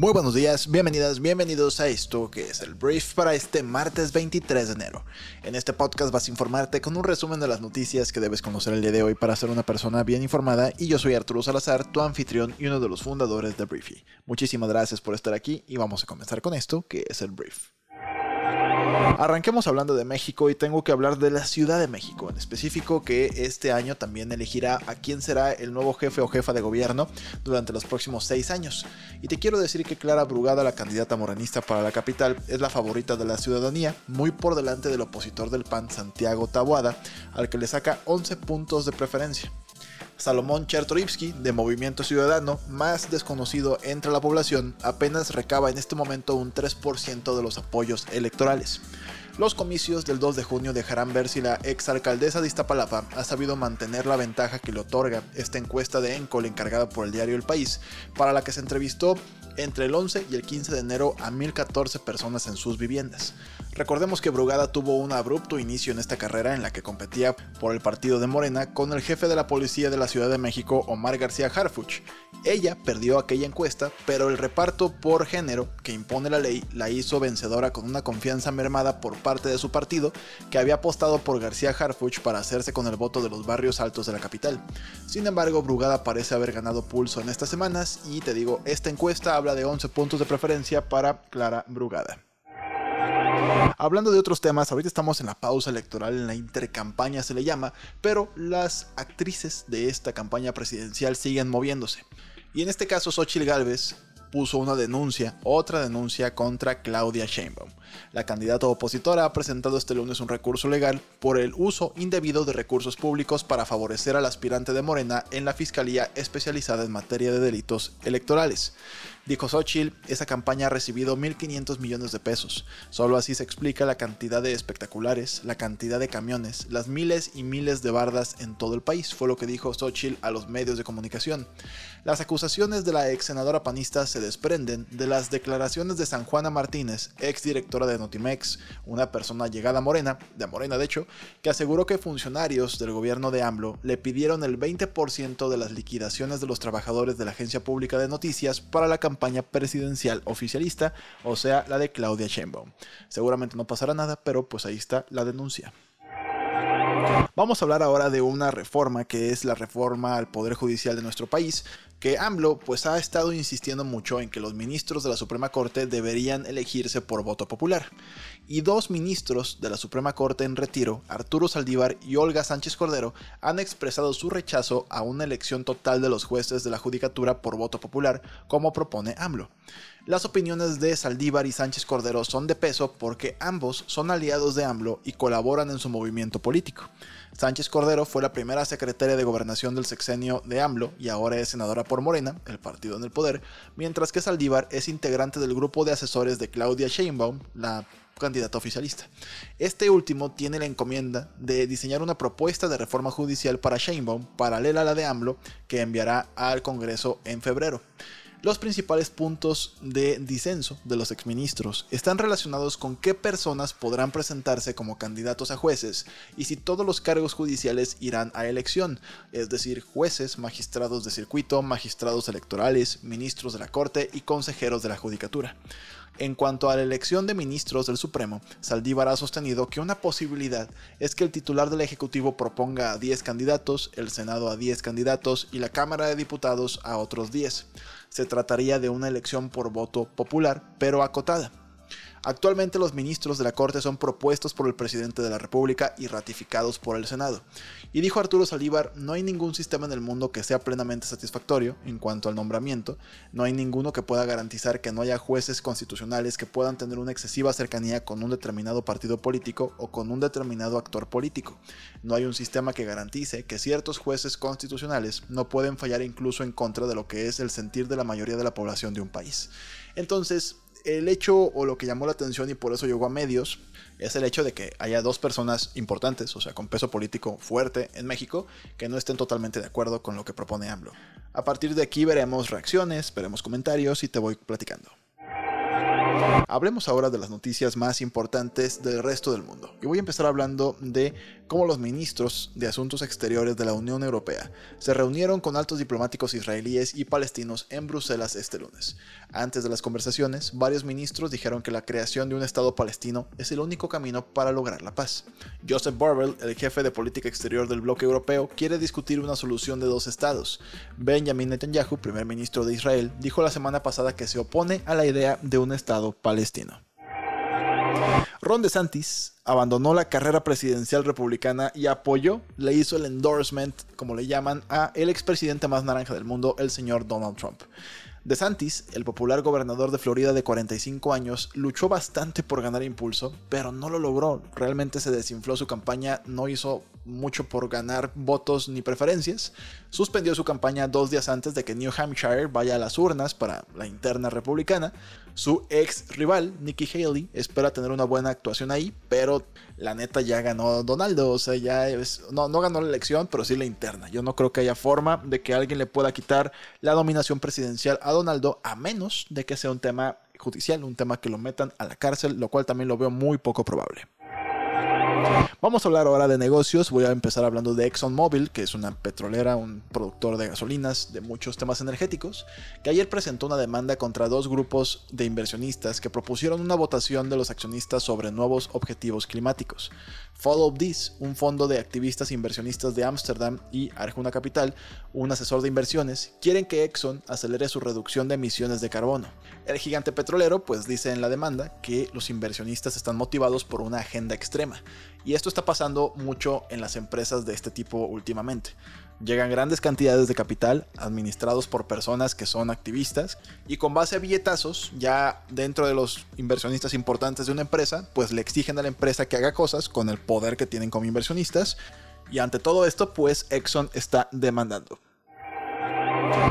Muy buenos días, bienvenidas, bienvenidos a esto que es el brief para este martes 23 de enero. En este podcast vas a informarte con un resumen de las noticias que debes conocer el día de hoy para ser una persona bien informada y yo soy Arturo Salazar, tu anfitrión y uno de los fundadores de Briefy. Muchísimas gracias por estar aquí y vamos a comenzar con esto que es el brief. Arranquemos hablando de México y tengo que hablar de la Ciudad de México, en específico que este año también elegirá a quién será el nuevo jefe o jefa de gobierno durante los próximos seis años. Y te quiero decir que Clara Brugada, la candidata moranista para la capital, es la favorita de la ciudadanía, muy por delante del opositor del PAN, Santiago Tabuada, al que le saca 11 puntos de preferencia. Salomón Chertorivsky, de Movimiento Ciudadano, más desconocido entre la población, apenas recaba en este momento un 3% de los apoyos electorales. Los comicios del 2 de junio dejarán ver si la exalcaldesa de Iztapalapa ha sabido mantener la ventaja que le otorga esta encuesta de Encol encargada por el diario El País, para la que se entrevistó entre el 11 y el 15 de enero a 1014 personas en sus viviendas. Recordemos que Brugada tuvo un abrupto inicio en esta carrera en la que competía por el partido de Morena con el jefe de la policía de la Ciudad de México, Omar García Harfuch. Ella perdió aquella encuesta, pero el reparto por género que impone la ley la hizo vencedora con una confianza mermada por parte de su partido, que había apostado por García Harfuch para hacerse con el voto de los barrios altos de la capital. Sin embargo, Brugada parece haber ganado pulso en estas semanas y te digo, esta encuesta habla de 11 puntos de preferencia para Clara Brugada. Hablando de otros temas, ahorita estamos en la pausa electoral, en la intercampaña se le llama, pero las actrices de esta campaña presidencial siguen moviéndose. Y en este caso, Xochitl Gálvez puso una denuncia, otra denuncia contra Claudia Sheinbaum. La candidata opositora ha presentado este lunes un recurso legal por el uso indebido de recursos públicos para favorecer al aspirante de Morena en la Fiscalía especializada en materia de delitos electorales. Dijo Xochitl, esa campaña ha recibido 1.500 millones de pesos. Solo así se explica la cantidad de espectaculares, la cantidad de camiones, las miles y miles de bardas en todo el país, fue lo que dijo Xochitl a los medios de comunicación. Las acusaciones de la ex senadora panista se desprenden de las declaraciones de San Juana Martínez, ex directora de Notimex, una persona llegada a Morena, de Morena de hecho, que aseguró que funcionarios del gobierno de AMLO le pidieron el 20% de las liquidaciones de los trabajadores de la agencia pública de noticias para la campaña presidencial oficialista, o sea, la de Claudia Sheinbaum. Seguramente no pasará nada, pero pues ahí está la denuncia. Vamos a hablar ahora de una reforma que es la reforma al Poder Judicial de nuestro país, que AMLO pues ha estado insistiendo mucho en que los ministros de la Suprema Corte deberían elegirse por voto popular. Y dos ministros de la Suprema Corte en retiro, Arturo Saldívar y Olga Sánchez Cordero, han expresado su rechazo a una elección total de los jueces de la Judicatura por voto popular, como propone AMLO. Las opiniones de Saldívar y Sánchez Cordero son de peso porque ambos son aliados de AMLO y colaboran en su movimiento político. Sánchez Cordero fue la primera secretaria de gobernación del sexenio de AMLO y ahora es senadora por Morena, el partido en el poder, mientras que Saldívar es integrante del grupo de asesores de Claudia Sheinbaum, la candidata oficialista. Este último tiene la encomienda de diseñar una propuesta de reforma judicial para Sheinbaum paralela a la de AMLO que enviará al Congreso en febrero. Los principales puntos de disenso de los exministros están relacionados con qué personas podrán presentarse como candidatos a jueces y si todos los cargos judiciales irán a elección, es decir, jueces, magistrados de circuito, magistrados electorales, ministros de la Corte y consejeros de la Judicatura. En cuanto a la elección de ministros del Supremo, Saldívar ha sostenido que una posibilidad es que el titular del Ejecutivo proponga a 10 candidatos, el Senado a 10 candidatos y la Cámara de Diputados a otros 10. Se trataría de una elección por voto popular, pero acotada. Actualmente los ministros de la Corte son propuestos por el presidente de la República y ratificados por el Senado. Y dijo Arturo Salívar, no hay ningún sistema en el mundo que sea plenamente satisfactorio en cuanto al nombramiento, no hay ninguno que pueda garantizar que no haya jueces constitucionales que puedan tener una excesiva cercanía con un determinado partido político o con un determinado actor político. No hay un sistema que garantice que ciertos jueces constitucionales no pueden fallar incluso en contra de lo que es el sentir de la mayoría de la población de un país. Entonces, el hecho o lo que llamó la atención y por eso llegó a medios es el hecho de que haya dos personas importantes, o sea, con peso político fuerte en México, que no estén totalmente de acuerdo con lo que propone AMLO. A partir de aquí veremos reacciones, veremos comentarios y te voy platicando. Hablemos ahora de las noticias más importantes del resto del mundo. Y voy a empezar hablando de cómo los ministros de Asuntos Exteriores de la Unión Europea se reunieron con altos diplomáticos israelíes y palestinos en Bruselas este lunes. Antes de las conversaciones, varios ministros dijeron que la creación de un Estado palestino es el único camino para lograr la paz. Joseph Borrell, el jefe de política exterior del bloque europeo, quiere discutir una solución de dos estados. Benjamin Netanyahu, primer ministro de Israel, dijo la semana pasada que se opone a la idea de un Estado palestino. Ron DeSantis abandonó la carrera presidencial republicana y apoyó, le hizo el endorsement, como le llaman, a el expresidente más naranja del mundo, el señor Donald Trump. DeSantis, el popular gobernador de Florida de 45 años, luchó bastante por ganar impulso, pero no lo logró. Realmente se desinfló su campaña, no hizo mucho por ganar votos ni preferencias. Suspendió su campaña dos días antes de que New Hampshire vaya a las urnas para la interna republicana. Su ex rival, Nikki Haley, espera tener una buena actuación ahí, pero la neta ya ganó Donaldo. O sea, ya no, no ganó la elección, pero sí la interna. Yo no creo que haya forma de que alguien le pueda quitar la dominación presidencial a Donaldo, a menos de que sea un tema judicial, un tema que lo metan a la cárcel, lo cual también lo veo muy poco probable. Vamos a hablar ahora de negocios. Voy a empezar hablando de ExxonMobil, que es una petrolera, un productor de gasolinas, de muchos temas energéticos, que ayer presentó una demanda contra dos grupos de inversionistas que propusieron una votación de los accionistas sobre nuevos objetivos climáticos. Follow This, un fondo de activistas inversionistas de Ámsterdam y Arjuna Capital, un asesor de inversiones, quieren que Exxon acelere su reducción de emisiones de carbono. El gigante petrolero pues dice en la demanda que los inversionistas están motivados por una agenda extrema, y esto está pasando mucho en las empresas de este tipo últimamente. Llegan grandes cantidades de capital administrados por personas que son activistas y con base a billetazos, ya dentro de los inversionistas importantes de una empresa, pues le exigen a la empresa que haga cosas con el poder que tienen como inversionistas. Y ante todo esto, pues Exxon está demandando.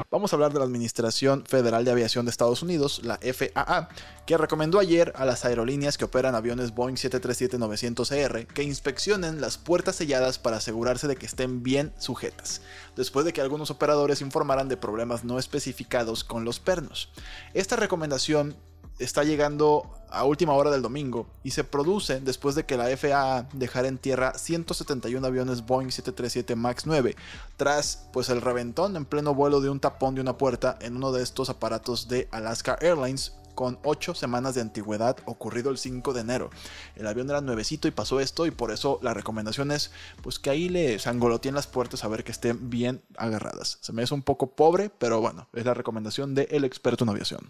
Vamos a hablar de la Administración Federal de Aviación de Estados Unidos, la FAA, que recomendó ayer a las aerolíneas que operan aviones Boeing 737-900ER que inspeccionen las puertas selladas para asegurarse de que estén bien sujetas, después de que algunos operadores informaran de problemas no especificados con los pernos. Esta recomendación está llegando a última hora del domingo y se produce después de que la FAA dejara en tierra 171 aviones Boeing 737 MAX 9 tras pues el reventón en pleno vuelo de un tapón de una puerta en uno de estos aparatos de Alaska Airlines con 8 semanas de antigüedad ocurrido el 5 de enero. El avión era nuevecito y pasó esto y por eso la recomendación es pues que ahí le sangoloteen las puertas a ver que estén bien agarradas. Se me hace un poco pobre, pero bueno, es la recomendación del experto en aviación.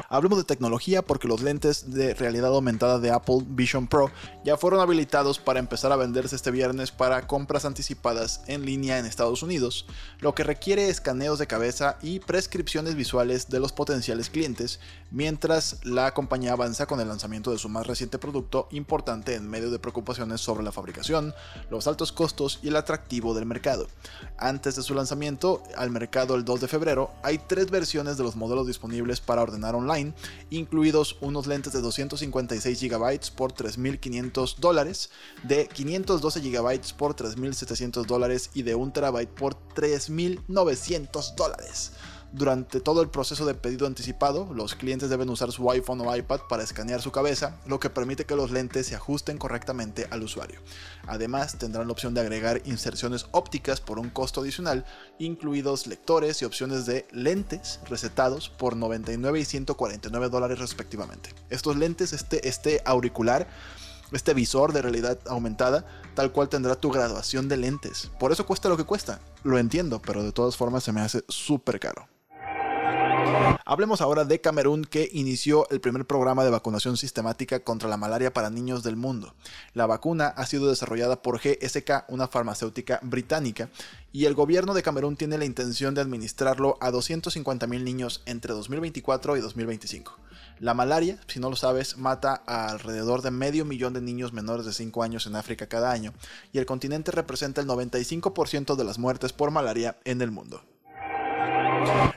Hablemos de tecnología porque los lentes de realidad aumentada de Apple Vision Pro ya fueron habilitados para empezar a venderse este viernes para compras anticipadas en línea en Estados Unidos, lo que requiere escaneos de cabeza y prescripciones visuales de los potenciales clientes, mientras la compañía avanza con el lanzamiento de su más reciente producto importante en medio de preocupaciones sobre la fabricación, los altos costos y el atractivo del mercado. Antes de su lanzamiento al mercado el 2 de febrero, hay tres versiones de los modelos disponibles para ordenar online, incluidos unos lentes de 256 GB por 3.500 dólares, de 512 GB por 3.700 dólares y de 1 TB por 3.900 dólares. Durante todo el proceso de pedido anticipado, los clientes deben usar su iPhone o iPad para escanear su cabeza, lo que permite que los lentes se ajusten correctamente al usuario. Además, tendrán la opción de agregar inserciones ópticas por un costo adicional, incluidos lectores y opciones de lentes recetados por 99 y 149 dólares respectivamente. Estos lentes, este, este auricular, este visor de realidad aumentada, tal cual tendrá tu graduación de lentes. Por eso cuesta lo que cuesta. Lo entiendo, pero de todas formas se me hace súper caro. Hablemos ahora de Camerún que inició el primer programa de vacunación sistemática contra la malaria para niños del mundo. La vacuna ha sido desarrollada por GSK, una farmacéutica británica, y el gobierno de Camerún tiene la intención de administrarlo a 250.000 niños entre 2024 y 2025. La malaria, si no lo sabes, mata a alrededor de medio millón de niños menores de 5 años en África cada año, y el continente representa el 95% de las muertes por malaria en el mundo.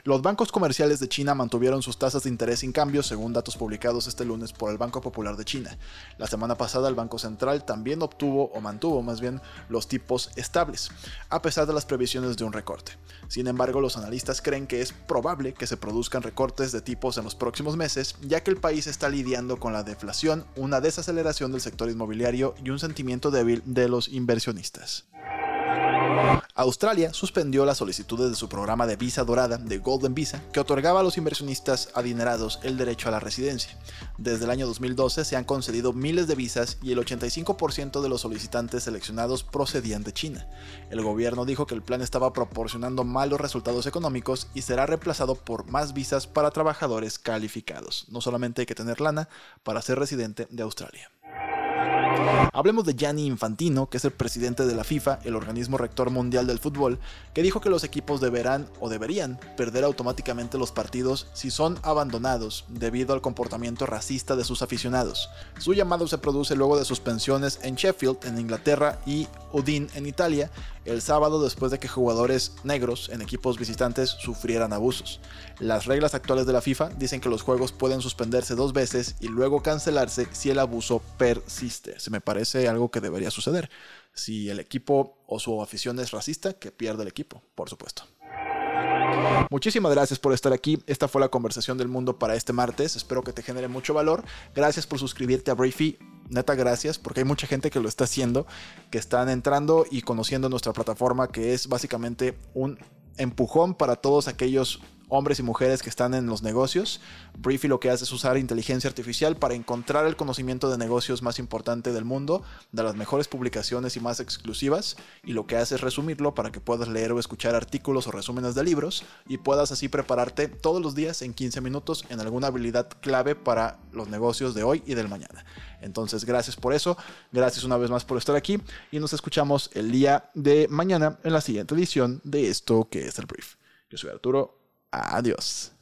Los bancos comerciales de China mantuvieron sus tasas de interés sin cambios según datos publicados este lunes por el Banco Popular de China. La semana pasada el Banco Central también obtuvo o mantuvo más bien los tipos estables, a pesar de las previsiones de un recorte. Sin embargo, los analistas creen que es probable que se produzcan recortes de tipos en los próximos meses, ya que el país está lidiando con la deflación, una desaceleración del sector inmobiliario y un sentimiento débil de los inversionistas. Australia suspendió las solicitudes de su programa de visa dorada de Golden Visa, que otorgaba a los inversionistas adinerados el derecho a la residencia. Desde el año 2012 se han concedido miles de visas y el 85% de los solicitantes seleccionados procedían de China. El gobierno dijo que el plan estaba proporcionando malos resultados económicos y será reemplazado por más visas para trabajadores calificados. No solamente hay que tener lana para ser residente de Australia. Hablemos de Gianni Infantino, que es el presidente de la FIFA, el organismo rector mundial del fútbol, que dijo que los equipos deberán o deberían perder automáticamente los partidos si son abandonados debido al comportamiento racista de sus aficionados. Su llamado se produce luego de suspensiones en Sheffield, en Inglaterra, y Udine, en Italia, el sábado después de que jugadores negros en equipos visitantes sufrieran abusos. Las reglas actuales de la FIFA dicen que los juegos pueden suspenderse dos veces y luego cancelarse si el abuso persiste. Se me parece algo que debería suceder. Si el equipo o su afición es racista, que pierda el equipo, por supuesto. Muchísimas gracias por estar aquí. Esta fue la conversación del mundo para este martes. Espero que te genere mucho valor. Gracias por suscribirte a Briefy. Neta, gracias, porque hay mucha gente que lo está haciendo, que están entrando y conociendo nuestra plataforma, que es básicamente un empujón para todos aquellos hombres y mujeres que están en los negocios. Briefy lo que hace es usar inteligencia artificial para encontrar el conocimiento de negocios más importante del mundo, de las mejores publicaciones y más exclusivas, y lo que hace es resumirlo para que puedas leer o escuchar artículos o resúmenes de libros y puedas así prepararte todos los días en 15 minutos en alguna habilidad clave para los negocios de hoy y del mañana. Entonces, gracias por eso, gracias una vez más por estar aquí y nos escuchamos el día de mañana en la siguiente edición de esto que es el brief. Yo soy Arturo Adiós.